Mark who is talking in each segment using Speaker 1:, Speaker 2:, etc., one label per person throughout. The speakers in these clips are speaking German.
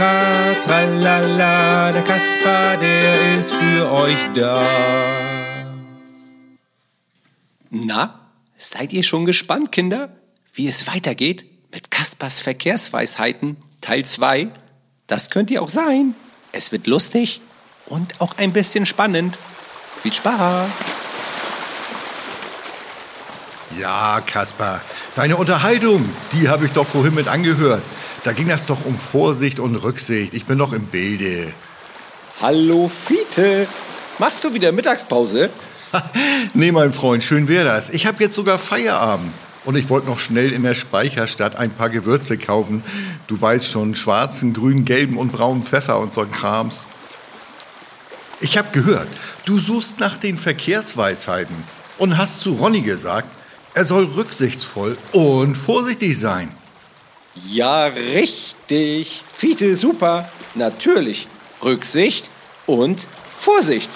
Speaker 1: tri, tra, tralala. Der Kasper, der ist für euch da. Na, seid ihr schon gespannt, Kinder, wie es weitergeht mit Kaspers Verkehrsweisheiten Teil 2? Das könnt ihr auch sein. Es wird lustig und auch ein bisschen spannend. Viel Spaß!
Speaker 2: Ja, Kaspar, deine Unterhaltung, die habe ich doch vorhin mit angehört. Da ging das doch um Vorsicht und Rücksicht. Ich bin noch im Bilde.
Speaker 1: Hallo Fiete, machst du wieder Mittagspause?
Speaker 2: nee, mein Freund, schön wäre das. Ich habe jetzt sogar Feierabend. Und ich wollte noch schnell in der Speicherstadt ein paar Gewürze kaufen. Du weißt schon, schwarzen, grünen, gelben und braunen Pfeffer und so ein Krams. Ich habe gehört, du suchst nach den Verkehrsweisheiten und hast zu Ronny gesagt, er soll rücksichtsvoll und vorsichtig sein.
Speaker 1: Ja, richtig. Fiete, super. Natürlich. Rücksicht und Vorsicht.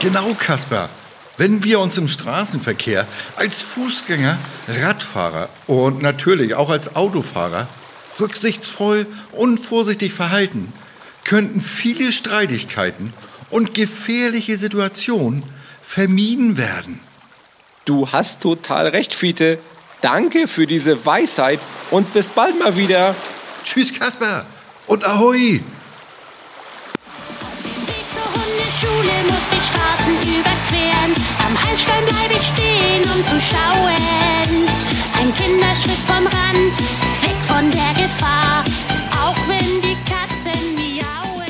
Speaker 2: Genau, Kasper. Wenn wir uns im Straßenverkehr als Fußgänger, Radfahrer und natürlich auch als Autofahrer rücksichtsvoll und vorsichtig verhalten, könnten viele Streitigkeiten und gefährliche Situationen vermieden werden.
Speaker 1: Du hast total recht, Fiete. Danke für diese Weisheit und bis bald mal wieder.
Speaker 2: Tschüss, Kasper und Ahoi!
Speaker 3: Weg zur Hundeschule muss ich Straßen überqueren. Am Heilstein bleib ich stehen, um zu schauen. Ein Kinderschritt vom Rand, weg von der Gefahr. Auch wenn die Katzen miauen.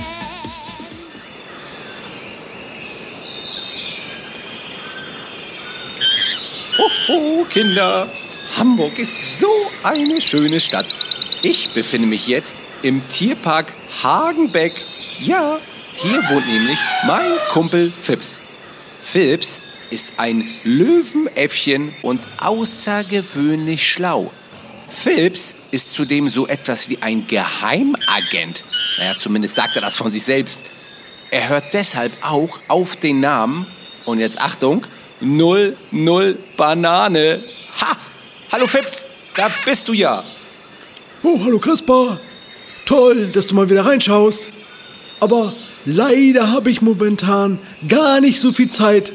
Speaker 1: Hoho, Kinder. Hamburg ist so eine schöne Stadt. Ich befinde mich jetzt im Tierpark Hagenbeck. Ja, hier wohnt nämlich mein Kumpel Fips. Fips ist ein Löwenäffchen und außergewöhnlich schlau. Phipps ist zudem so etwas wie ein Geheimagent. Naja, zumindest sagt er das von sich selbst. Er hört deshalb auch auf den Namen, und jetzt Achtung, 00 Banane. Ha! Hallo Phipps, da bist du ja.
Speaker 4: Oh, hallo Kaspar. Toll, dass du mal wieder reinschaust. Aber leider habe ich momentan gar nicht so viel Zeit.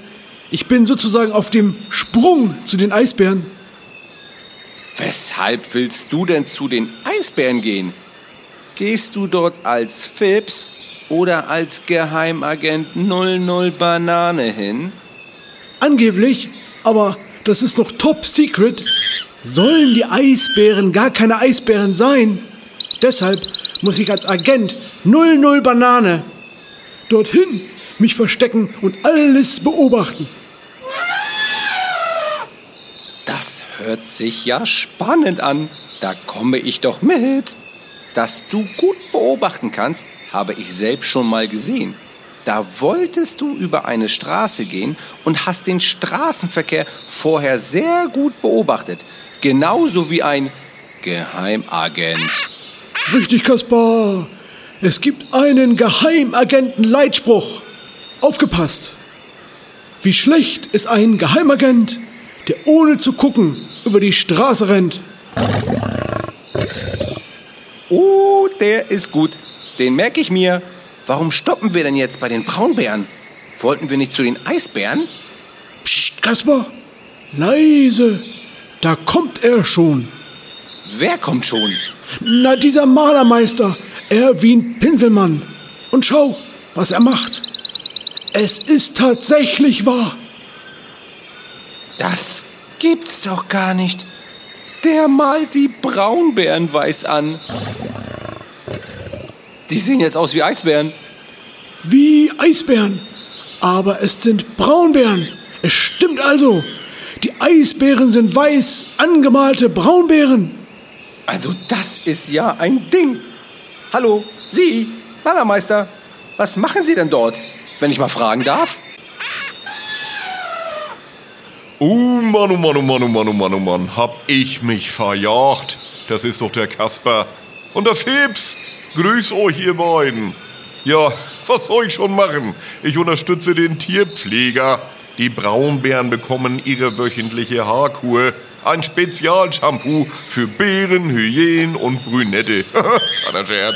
Speaker 4: Ich bin sozusagen auf dem Sprung zu den Eisbären.
Speaker 1: Weshalb willst du denn zu den Eisbären gehen? Gehst du dort als Phipps oder als Geheimagent 00 Banane hin?
Speaker 4: Angeblich, aber das ist noch top secret, sollen die Eisbären gar keine Eisbären sein. Deshalb muss ich als Agent 00 Banane dorthin mich verstecken und alles beobachten.
Speaker 1: Das hört sich ja spannend an. Da komme ich doch mit. Dass du gut beobachten kannst, habe ich selbst schon mal gesehen. Da wolltest du über eine Straße gehen und hast den Straßenverkehr vorher sehr gut beobachtet. Genauso wie ein Geheimagent.
Speaker 4: Richtig, Kaspar. Es gibt einen Geheimagenten-Leitspruch. Aufgepasst. Wie schlecht ist ein Geheimagent, der ohne zu gucken über die Straße rennt.
Speaker 1: Oh, der ist gut. Den merke ich mir. Warum stoppen wir denn jetzt bei den Braunbären? Wollten wir nicht zu den Eisbären?
Speaker 4: Psst, Kaspar. Leise. Da kommt er schon.
Speaker 1: Wer kommt schon?
Speaker 4: Na, dieser Malermeister, Erwin Pinselmann. Und schau, was er macht. Es ist tatsächlich wahr.
Speaker 1: Das gibt's doch gar nicht. Der malt die Braunbären weiß an. Die sehen jetzt aus wie Eisbären.
Speaker 4: Wie Eisbären. Aber es sind Braunbären. Es stimmt also. Die Eisbären sind weiß angemalte Braunbären.
Speaker 1: Also das ist ja ein Ding. Hallo, Sie, Malermeister, was machen Sie denn dort, wenn ich mal fragen darf?
Speaker 5: Oh Mann, oh Mann, oh Mann, oh Mann, oh Mann, oh Mann, hab ich mich verjagt. Das ist doch der Kasper. Und der Fips. Grüß euch, ihr beiden. Ja, was soll ich schon machen? Ich unterstütze den Tierpfleger. Die Braunbären bekommen ihre wöchentliche Haarkur. Ein Spezialshampoo für Bären, Hyänen und Brünette. Kleiner Scherz.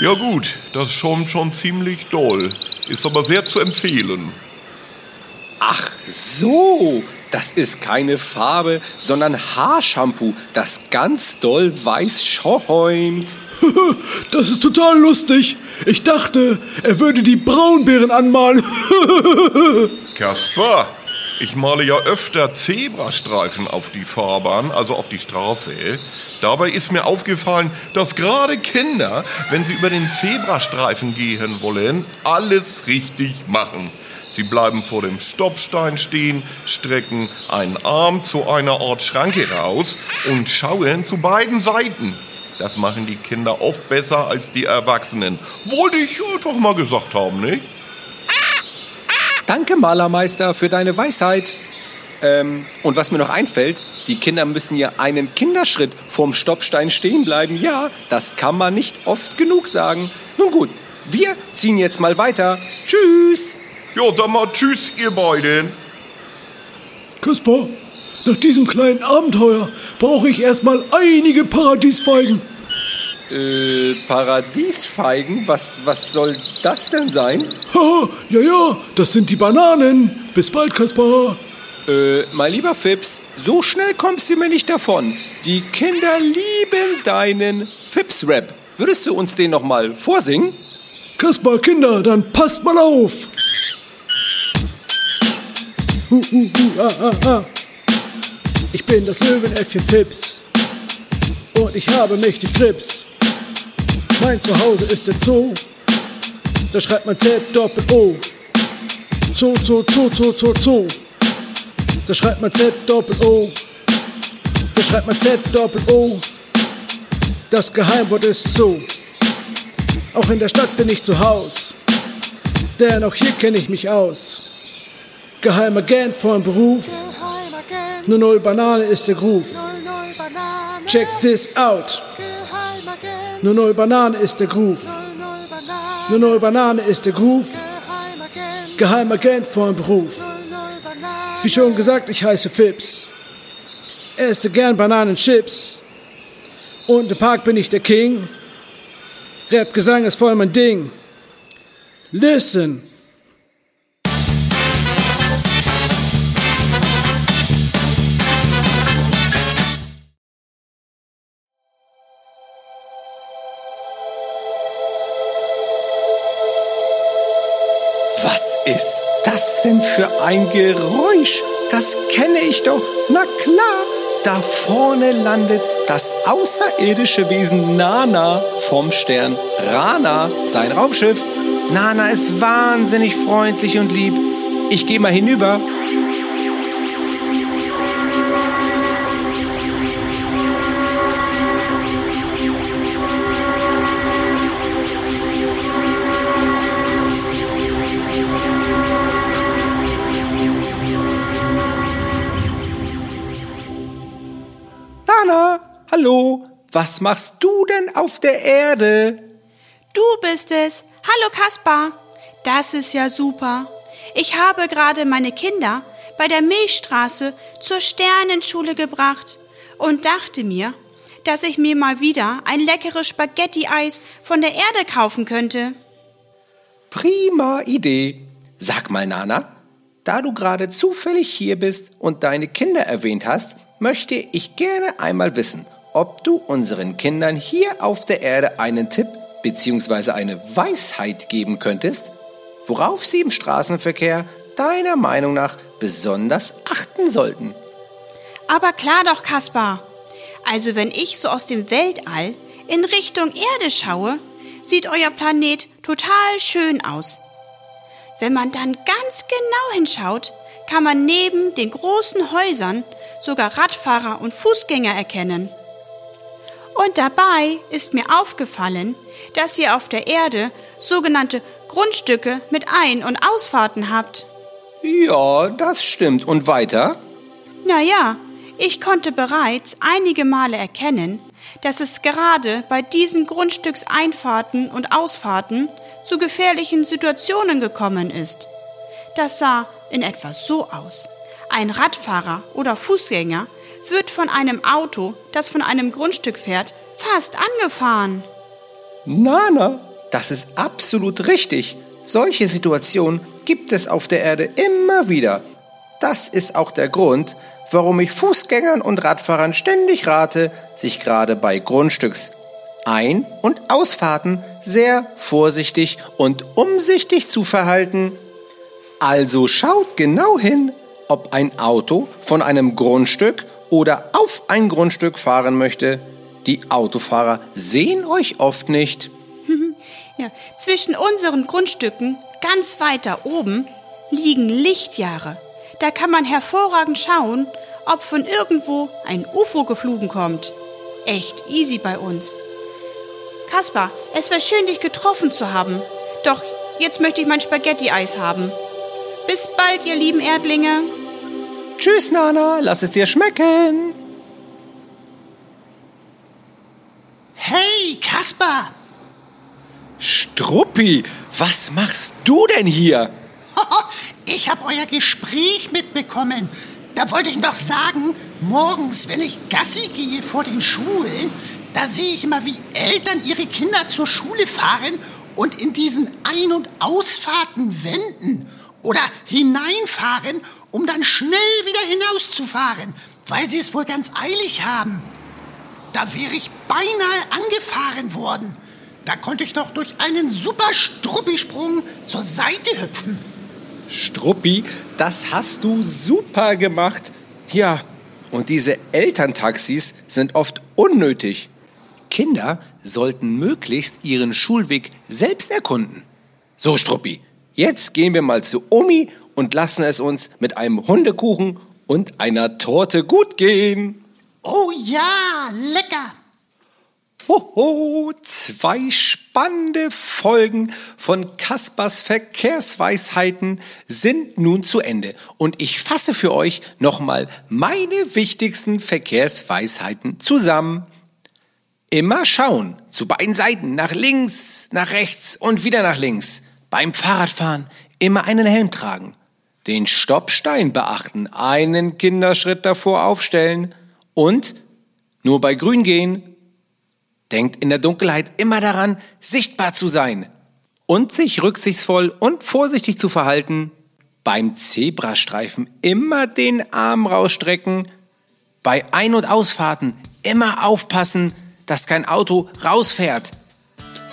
Speaker 5: Ja gut, das schäumt schon ziemlich doll. Ist aber sehr zu empfehlen.
Speaker 1: Ach so, das ist keine Farbe, sondern Haarshampoo, das ganz doll weiß schäumt.
Speaker 4: Das ist total lustig. Ich dachte, er würde die Braunbären anmalen.
Speaker 5: Kaspar, ich male ja öfter Zebrastreifen auf die Fahrbahn, also auf die Straße. Dabei ist mir aufgefallen, dass gerade Kinder, wenn sie über den Zebrastreifen gehen wollen, alles richtig machen. Sie bleiben vor dem Stoppstein stehen, strecken einen Arm zu einer Art Schranke raus und schauen zu beiden Seiten. Das machen die Kinder oft besser als die Erwachsenen. Wollte ich einfach mal gesagt haben, ne?
Speaker 1: Danke, Malermeister, für deine Weisheit. Ähm, und was mir noch einfällt, die Kinder müssen ja einen Kinderschritt vorm Stoppstein stehen bleiben. Ja, das kann man nicht oft genug sagen. Nun gut, wir ziehen jetzt mal weiter. Tschüss.
Speaker 5: Ja, dann mal tschüss, ihr beiden.
Speaker 4: Kaspar, nach diesem kleinen Abenteuer brauche ich erstmal einige Paradiesfeigen.
Speaker 1: Äh, Paradiesfeigen? Was, was soll das denn sein?
Speaker 4: Haha, ja, ja, das sind die Bananen. Bis bald, Kaspar.
Speaker 1: Äh, mein lieber Fips, so schnell kommst du mir nicht davon. Die Kinder lieben deinen Fips-Rap. Würdest du uns den noch mal vorsingen?
Speaker 4: Kaspar, Kinder, dann passt mal auf. Hu, hu, hu, ah, ah, ah. Ich bin das Löwenäffchen Fips und ich habe mächtig Grips. Mein Zuhause ist der Zoo, da schreibt man Z Doppel O. Zoo, Zoo, Zoo, Zoo, Zoo, Zoo. Da schreibt man Z Doppel O. Da schreibt man Z Doppel O. Das Geheimwort ist Zoo. Auch in der Stadt bin ich zu Haus, denn auch hier kenne ich mich aus. Geheimagent von Beruf, nur null Banane ist der Groove. Check this out. Nur null Banane ist der Groove. Nur null Banane ist der Groove. Geheimagent von Beruf. Wie schon gesagt, ich heiße Fips. Esse gern Bananenchips. Und im Park bin ich der King. Rap-Gesang ist voll mein Ding. Listen.
Speaker 1: Was ist das denn für ein Geräusch? Das kenne ich doch. Na klar, da vorne landet das außerirdische Wesen Nana vom Stern Rana, sein Raumschiff. Nana ist wahnsinnig freundlich und lieb. Ich gehe mal hinüber. Was machst du denn auf der Erde?
Speaker 3: Du bist es. Hallo Kaspar. Das ist ja super. Ich habe gerade meine Kinder bei der Milchstraße zur Sternenschule gebracht und dachte mir, dass ich mir mal wieder ein leckeres Spaghetti-Eis von der Erde kaufen könnte.
Speaker 1: Prima Idee. Sag mal, Nana, da du gerade zufällig hier bist und deine Kinder erwähnt hast, möchte ich gerne einmal wissen, ob du unseren Kindern hier auf der Erde einen Tipp bzw. eine Weisheit geben könntest, worauf sie im Straßenverkehr deiner Meinung nach besonders achten sollten.
Speaker 3: Aber klar doch, Kaspar. Also wenn ich so aus dem Weltall in Richtung Erde schaue, sieht euer Planet total schön aus. Wenn man dann ganz genau hinschaut, kann man neben den großen Häusern sogar Radfahrer und Fußgänger erkennen.
Speaker 6: Und dabei ist mir aufgefallen, dass ihr auf der Erde sogenannte Grundstücke mit Ein- und Ausfahrten habt.
Speaker 1: Ja, das stimmt. Und weiter?
Speaker 6: Naja, ich konnte bereits einige Male erkennen, dass es gerade bei diesen Grundstückseinfahrten und Ausfahrten zu gefährlichen Situationen gekommen ist. Das sah in etwa so aus. Ein Radfahrer oder Fußgänger wird von einem Auto, das von einem Grundstück fährt, fast angefahren.
Speaker 1: Nana, das ist absolut richtig. Solche Situationen gibt es auf der Erde immer wieder. Das ist auch der Grund, warum ich Fußgängern und Radfahrern ständig rate, sich gerade bei Grundstücks Ein- und Ausfahrten sehr vorsichtig und umsichtig zu verhalten. Also schaut genau hin, ob ein Auto von einem Grundstück oder auf ein Grundstück fahren möchte. Die Autofahrer sehen euch oft nicht.
Speaker 6: Ja, zwischen unseren Grundstücken, ganz weiter oben, liegen Lichtjahre. Da kann man hervorragend schauen, ob von irgendwo ein UFO geflogen kommt. Echt easy bei uns. Kaspar, es war schön, dich getroffen zu haben. Doch jetzt möchte ich mein Spaghetti-Eis haben. Bis bald, ihr lieben Erdlinge.
Speaker 1: Tschüss, Nana, lass es dir schmecken.
Speaker 7: Hey, Kaspar!
Speaker 1: Struppi, was machst du denn hier?
Speaker 7: Ich habe euer Gespräch mitbekommen. Da wollte ich noch sagen, morgens, wenn ich Gassi gehe vor den Schulen, da sehe ich immer, wie Eltern ihre Kinder zur Schule fahren und in diesen Ein- und Ausfahrten wenden oder hineinfahren, um dann schnell wieder hinauszufahren, weil sie es wohl ganz eilig haben. Da wäre ich beinahe angefahren worden. Da konnte ich noch durch einen super Struppisprung zur Seite hüpfen.
Speaker 1: Struppi, das hast du super gemacht. Ja, und diese Elterntaxis sind oft unnötig. Kinder sollten möglichst ihren Schulweg selbst erkunden. So, Struppi, jetzt gehen wir mal zu Omi und lassen es uns mit einem Hundekuchen und einer Torte gut gehen.
Speaker 7: Oh ja, lecker.
Speaker 1: Hoho, zwei spannende Folgen von Kaspers Verkehrsweisheiten sind nun zu Ende und ich fasse für euch nochmal meine wichtigsten Verkehrsweisheiten zusammen. Immer schauen, zu beiden Seiten, nach links, nach rechts und wieder nach links. Beim Fahrradfahren immer einen Helm tragen. Den Stoppstein beachten, einen Kinderschritt davor aufstellen und nur bei Grün gehen, Denkt in der Dunkelheit immer daran, sichtbar zu sein und sich rücksichtsvoll und vorsichtig zu verhalten. Beim Zebrastreifen immer den Arm rausstrecken. Bei Ein- und Ausfahrten immer aufpassen, dass kein Auto rausfährt.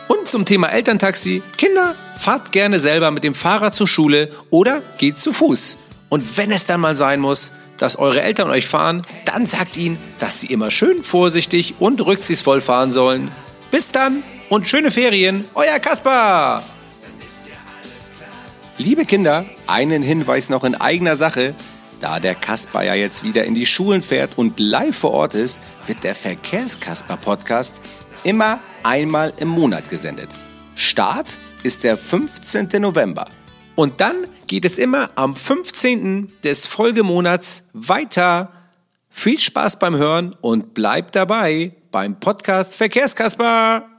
Speaker 1: Und zum Thema Elterntaxi. Kinder, fahrt gerne selber mit dem Fahrrad zur Schule oder geht zu Fuß. Und wenn es dann mal sein muss, dass eure Eltern euch fahren, dann sagt ihnen, dass sie immer schön vorsichtig und rücksichtsvoll fahren sollen. Bis dann und schöne Ferien, euer Kaspar! Liebe Kinder, einen Hinweis noch in eigener Sache. Da der Kaspar ja jetzt wieder in die Schulen fährt und live vor Ort ist, wird der Verkehrskasper-Podcast immer einmal im Monat gesendet. Start ist der 15. November. Und dann geht es immer am 15. des Folgemonats weiter. Viel Spaß beim Hören und bleibt dabei beim Podcast Verkehrskasper.